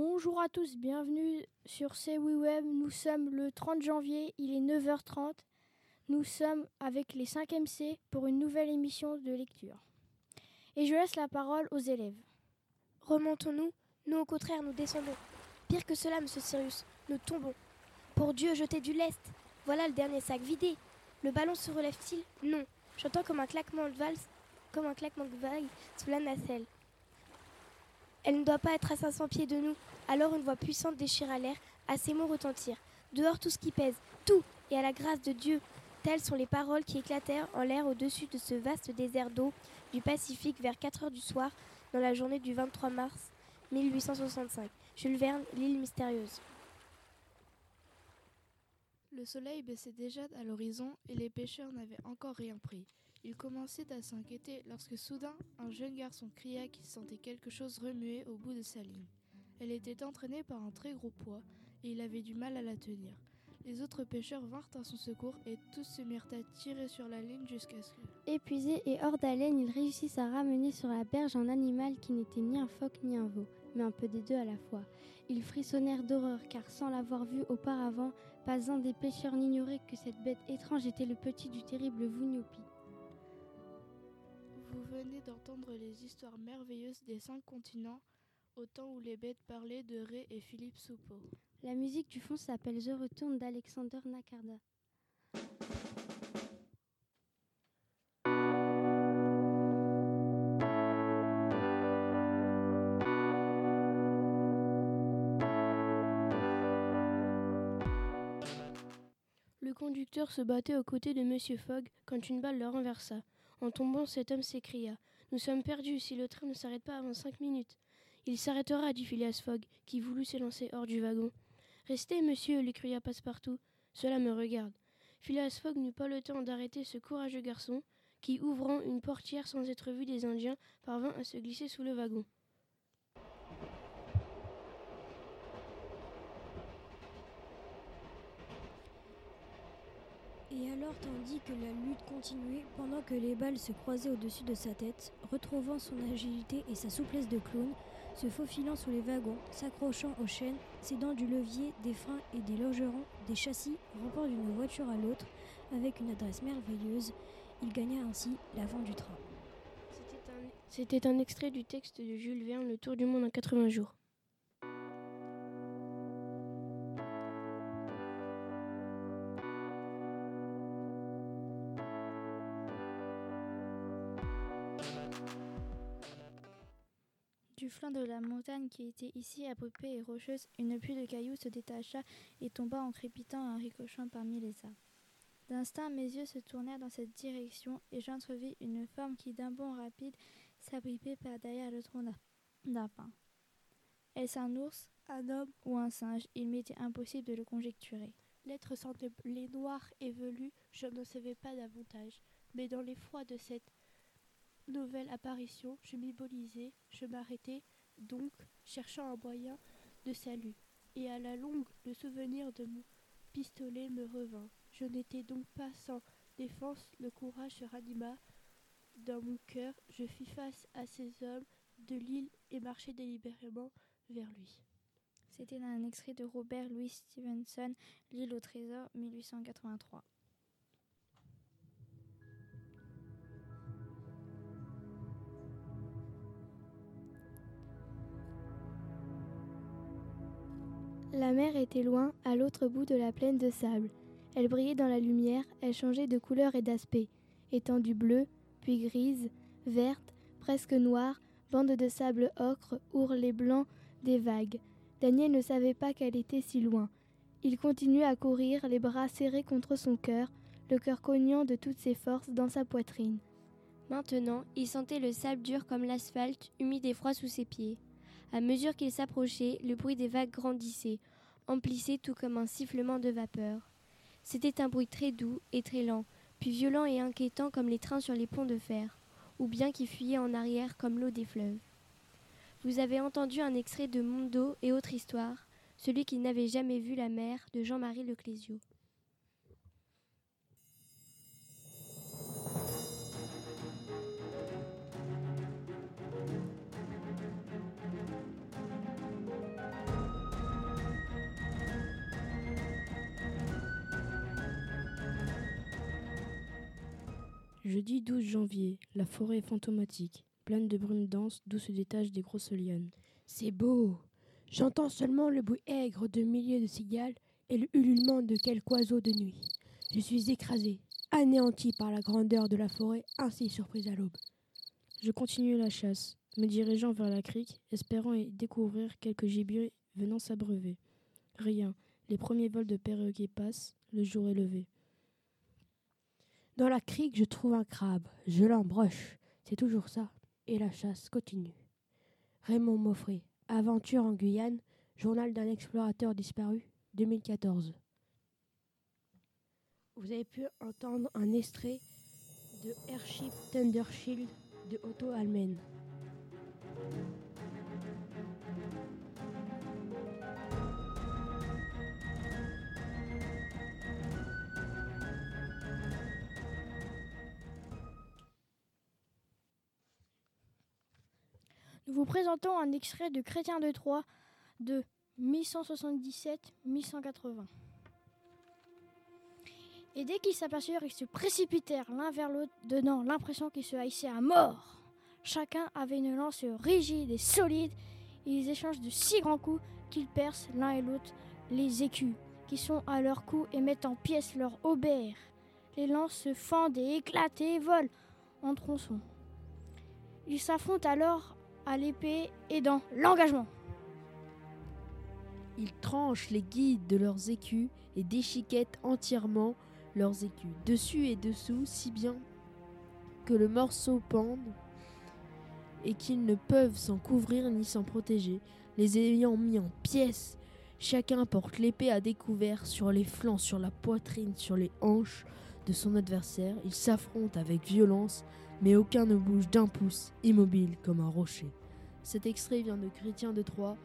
Bonjour à tous, bienvenue sur CWIWeb. Nous sommes le 30 janvier, il est 9h30. Nous sommes avec les 5e C pour une nouvelle émission de lecture. Et je laisse la parole aux élèves. Remontons-nous Nous au contraire, nous descendons. Pire que cela, monsieur Cyrus, nous tombons. Pour Dieu, jetez du lest Voilà le dernier sac vidé. Le ballon se relève-t-il? Non. J'entends comme un claquement de valse, comme un claquement de vague sous la nacelle. Elle ne doit pas être à 500 pieds de nous. Alors une voix puissante déchira l'air. À ces mots retentir. Dehors tout ce qui pèse, tout, et à la grâce de Dieu. Telles sont les paroles qui éclatèrent en l'air au-dessus de ce vaste désert d'eau du Pacifique vers 4 heures du soir, dans la journée du 23 mars 1865. Jules Verne, l'île mystérieuse. Le soleil baissait déjà à l'horizon et les pêcheurs n'avaient encore rien pris. Ils commençaient à s'inquiéter lorsque soudain un jeune garçon cria qu'il sentait quelque chose remuer au bout de sa ligne. Elle était entraînée par un très gros poids et il avait du mal à la tenir. Les autres pêcheurs vinrent à son secours et tous se mirent à tirer sur la ligne jusqu'à ce que... Épuisés et hors d'haleine, ils réussissent à ramener sur la berge un animal qui n'était ni un phoque ni un veau, mais un peu des deux à la fois. Ils frissonnèrent d'horreur car sans l'avoir vu auparavant, pas un des pêcheurs n'ignorait que cette bête étrange était le petit du terrible Vouniopi. Vous venez d'entendre les histoires merveilleuses des cinq continents, au temps où les bêtes parlaient de Ré et Philippe Soupeau. La musique du fond s'appelle Je retourne d'Alexander Nakarda. Le conducteur se battait aux côtés de Monsieur Fogg quand une balle le renversa. En tombant, cet homme s'écria Nous sommes perdus si le train ne s'arrête pas avant cinq minutes. Il s'arrêtera, dit Phileas Fogg, qui voulut s'élancer hors du wagon. Restez, monsieur, lui cria Passepartout. Cela me regarde. Phileas Fogg n'eut pas le temps d'arrêter ce courageux garçon, qui, ouvrant une portière sans être vu des Indiens, parvint à se glisser sous le wagon. Et alors, tandis que la lutte continuait, pendant que les balles se croisaient au-dessus de sa tête, retrouvant son agilité et sa souplesse de clown, se faufilant sous les wagons, s'accrochant aux chaînes, s'aidant du levier, des freins et des logerons, des châssis, rampant d'une voiture à l'autre, avec une adresse merveilleuse, il gagna ainsi l'avant du train. C'était un, un extrait du texte de Jules Verne, Le Tour du monde en 80 jours. Flanc de la montagne qui était ici abruptée et rocheuse, une pluie de cailloux se détacha et tomba en crépitant en ricochant parmi les arbres. D'instinct, mes yeux se tournèrent dans cette direction et j'entrevis une forme qui, d'un bond rapide, s'abritait par derrière le tronc d'un pin. Est-ce un ours, un homme ou un singe? Il m'était impossible de le conjecturer. L'être semblait noir et velu, je ne savais pas davantage, mais dans l'effroi de cette nouvelle apparition, je m'immobilisai, je m'arrêtai donc, cherchant un moyen de salut, et à la longue le souvenir de mon pistolet me revint. Je n'étais donc pas sans défense, le courage se ranima dans mon cœur, je fis face à ces hommes de l'île et marchai délibérément vers lui. C'était un extrait de Robert Louis Stevenson, L'île au trésor, 1883. La mer était loin, à l'autre bout de la plaine de sable. Elle brillait dans la lumière, elle changeait de couleur et d'aspect. Étendue bleue, puis grise, verte, presque noire, bande de sable ocre, ourlet blanc des vagues. Daniel ne savait pas qu'elle était si loin. Il continuait à courir, les bras serrés contre son cœur, le cœur cognant de toutes ses forces dans sa poitrine. Maintenant, il sentait le sable dur comme l'asphalte, humide et froid sous ses pieds. À mesure qu'il s'approchait, le bruit des vagues grandissait, emplissait tout comme un sifflement de vapeur. C'était un bruit très doux et très lent, puis violent et inquiétant comme les trains sur les ponts de fer, ou bien qui fuyait en arrière comme l'eau des fleuves. Vous avez entendu un extrait de Mondo et autres histoires, celui qui n'avait jamais vu la mer de Jean-Marie Leclésio. Jeudi 12 janvier, la forêt est fantomatique, pleine de brume dense d'où se détachent des grosses lianes. C'est beau. J'entends seulement le bruit aigre de milliers de cigales et le ululement de quelques oiseaux de nuit. Je suis écrasé, anéanti par la grandeur de la forêt ainsi surprise à l'aube. Je continue la chasse, me dirigeant vers la crique, espérant y découvrir quelques gibiers venant s'abreuver. Rien. Les premiers vols de perroquets passent, le jour est levé. Dans la crique, je trouve un crabe. Je l'embroche. C'est toujours ça. Et la chasse continue. Raymond Moffrey, Aventure en Guyane, journal d'un explorateur disparu, 2014. Vous avez pu entendre un extrait de Airship Thundershield de Otto Almen. Vous présentons un extrait de Chrétien de Troyes de 1177-1180. Et dès qu'ils s'aperçurent, ils se précipitèrent l'un vers l'autre, donnant l'impression qu'ils se haïssaient à mort. Chacun avait une lance rigide et solide. Ils échangent de si grands coups qu'ils percent l'un et l'autre les écus, qui sont à leur cou et mettent en pièces leur aubert. Les lances se fendent et éclatent et volent en tronçons. Ils s'affrontent alors à l'épée et dans l'engagement. Ils tranchent les guides de leurs écus et déchiquettent entièrement leurs écus, dessus et dessous, si bien que le morceau pende et qu'ils ne peuvent s'en couvrir ni s'en protéger, les ayant mis en pièces. Chacun porte l'épée à découvert sur les flancs, sur la poitrine, sur les hanches de son adversaire. Ils s'affrontent avec violence, mais aucun ne bouge d'un pouce, immobile comme un rocher. Cet extrait vient de Chrétien de Troyes,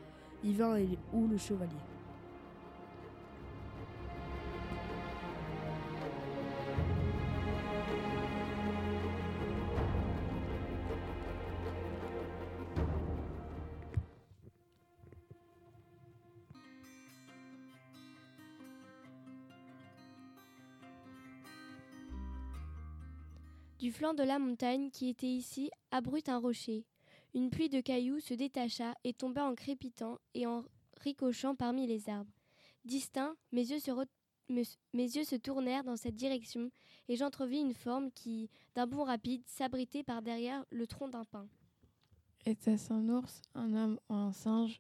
Yvain et ou le chevalier. Du flanc de la montagne qui était ici abrute un rocher. Une pluie de cailloux se détacha et tomba en crépitant et en ricochant parmi les arbres. Distinct, mes yeux se, yeux se tournèrent dans cette direction et j'entrevis une forme qui, d'un bond rapide, s'abritait par derrière le tronc d'un pin. Était-ce un ours, un homme ou un singe?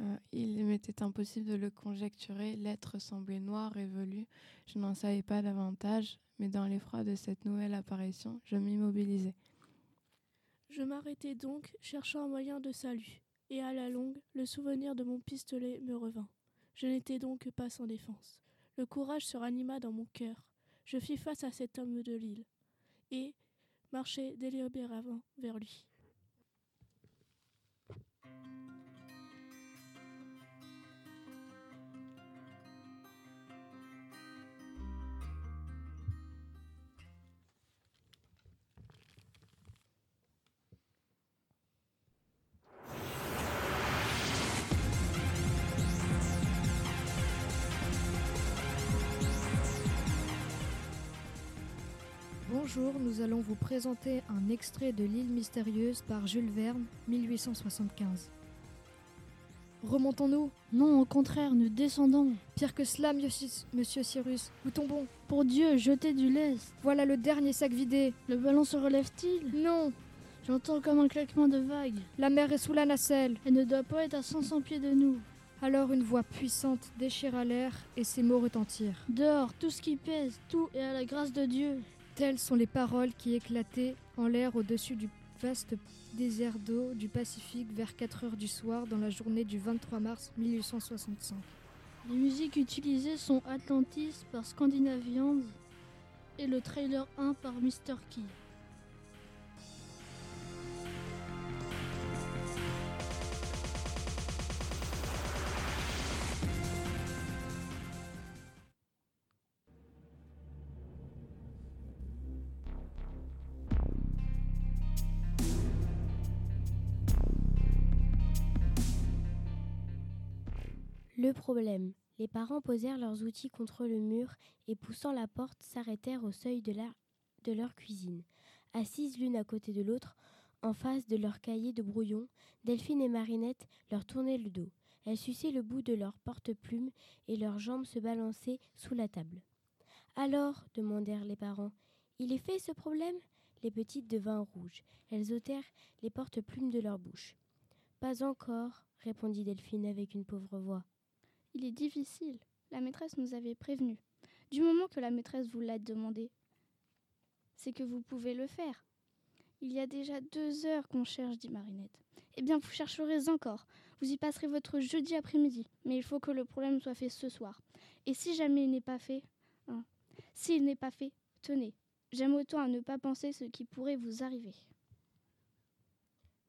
Euh, Il m'était impossible de le conjecturer. L'être semblait noir et velu. Je n'en savais pas davantage, mais dans l'effroi de cette nouvelle apparition, je m'immobilisai. Je m'arrêtai donc, cherchant un moyen de salut, et à la longue, le souvenir de mon pistolet me revint. Je n'étais donc pas sans défense. Le courage se ranima dans mon cœur. Je fis face à cet homme de l'île, et marchai délibérément vers lui. Bonjour, nous allons vous présenter un extrait de L'île mystérieuse par Jules Verne, 1875. Remontons-nous Non, au contraire, nous descendons. Pire que cela, monsieur Cyrus, nous tombons. Pour Dieu, jetez du lest. Voilà le dernier sac vidé. Le ballon se relève-t-il? Non, J'entends comme un claquement de vagues. la mer est sous la nacelle. Elle ne doit pas être à 500 pieds de nous. Alors une voix puissante déchira l'air et ces mots retentirent. Dehors, tout ce qui pèse, tout est à la grâce de Dieu. Telles sont les paroles qui éclataient en l'air au-dessus du vaste désert d'eau du Pacifique vers 4 heures du soir dans la journée du 23 mars 1865. Les musiques utilisées sont Atlantis par Scandinavians et le trailer 1 par Mr. Key. Les parents posèrent leurs outils contre le mur et poussant la porte s'arrêtèrent au seuil de, de leur cuisine. Assises l'une à côté de l'autre, en face de leur cahier de brouillon, Delphine et Marinette leur tournaient le dos. Elles suçaient le bout de leur porte-plume et leurs jambes se balançaient sous la table. Alors demandèrent les parents. Il est fait ce problème? Les petites devinrent rouges. Elles ôtèrent les porte-plumes de leur bouche. Pas encore, répondit Delphine avec une pauvre voix. Il est difficile. La maîtresse nous avait prévenus. Du moment que la maîtresse vous l'a demandé, c'est que vous pouvez le faire. Il y a déjà deux heures qu'on cherche, dit Marinette. Eh bien, vous chercherez encore. Vous y passerez votre jeudi après-midi. Mais il faut que le problème soit fait ce soir. Et si jamais il n'est pas fait, hein, s'il n'est pas fait, tenez. J'aime autant à ne pas penser ce qui pourrait vous arriver.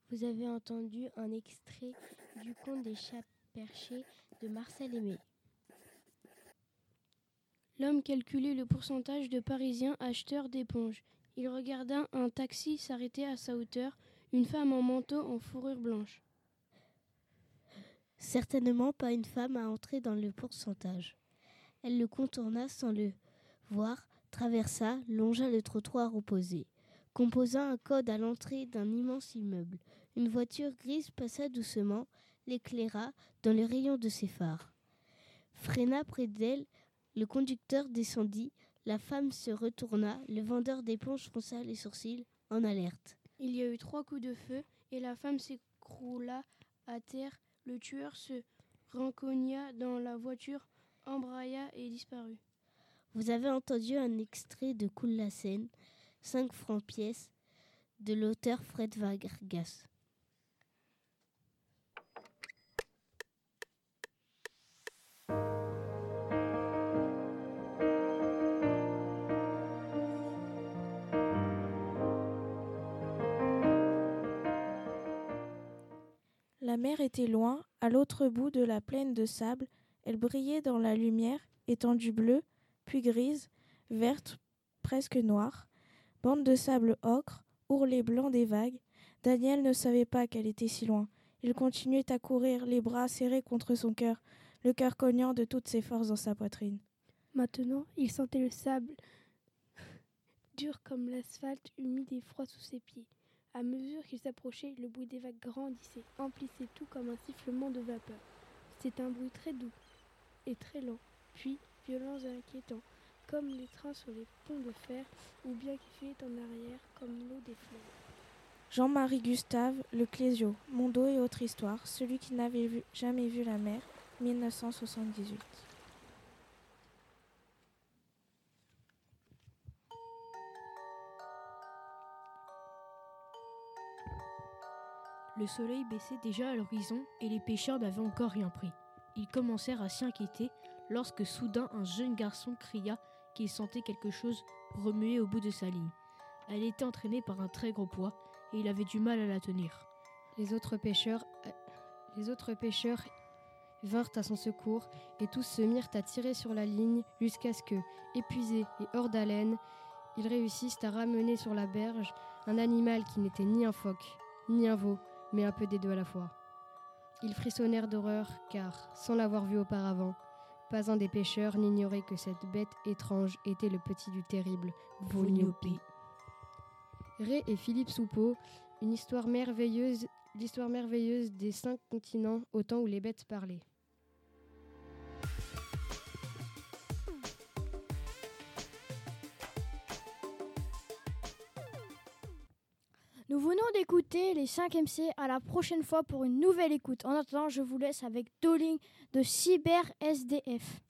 Vous avez entendu un extrait du conte des chats perchés de Marcel Aimé. L'homme calculait le pourcentage de Parisiens acheteurs d'éponges. Il regarda un taxi s'arrêter à sa hauteur, une femme en manteau en fourrure blanche. Certainement pas une femme à entrer dans le pourcentage. Elle le contourna sans le voir, traversa, longea le trottoir opposé, composa un code à l'entrée d'un immense immeuble. Une voiture grise passa doucement, l'éclaira dans le rayon de ses phares. Freina près d'elle, le conducteur descendit, la femme se retourna, le vendeur d'éponges fronça les sourcils en alerte. Il y a eu trois coups de feu et la femme s'écroula à terre. Le tueur se rencogna dans la voiture, embraya et disparut. Vous avez entendu un extrait de Coule la Seine, 5 francs pièce, de l'auteur Fred Vargas. La mer était loin, à l'autre bout de la plaine de sable. Elle brillait dans la lumière, étendue bleue, puis grise, verte, presque noire. Bande de sable ocre, ourlet blanc des vagues. Daniel ne savait pas qu'elle était si loin. Il continuait à courir, les bras serrés contre son cœur, le cœur cognant de toutes ses forces dans sa poitrine. Maintenant, il sentait le sable dur comme l'asphalte, humide et froid sous ses pieds. À mesure qu'il s'approchait, le bruit des vagues grandissait, emplissait tout comme un sifflement de vapeur. C'était un bruit très doux et très lent, puis violent et inquiétant, comme les trains sur les ponts de fer, ou bien qui fuyaient en arrière comme l'eau des fleuves. Jean-Marie Gustave, Le Clésio, Mon dos et autre histoire, celui qui n'avait jamais vu la mer, 1978. Le soleil baissait déjà à l'horizon et les pêcheurs n'avaient encore rien pris. Ils commencèrent à s'y inquiéter lorsque soudain un jeune garçon cria qu'il sentait quelque chose remuer au bout de sa ligne. Elle était entraînée par un très gros poids et il avait du mal à la tenir. Les autres pêcheurs, euh, les autres pêcheurs vinrent à son secours et tous se mirent à tirer sur la ligne jusqu'à ce que, épuisés et hors d'haleine, ils réussissent à ramener sur la berge un animal qui n'était ni un phoque, ni un veau, mais un peu des deux à la fois. Ils frissonnèrent d'horreur, car, sans l'avoir vu auparavant, pas un des pêcheurs n'ignorait que cette bête étrange était le petit du terrible Vognopé. Ré et Philippe Soupeau, une histoire merveilleuse, l'histoire merveilleuse des cinq continents au temps où les bêtes parlaient. D'écouter les 5 MC à la prochaine fois pour une nouvelle écoute. En attendant, je vous laisse avec Dolling de Cyber SDF.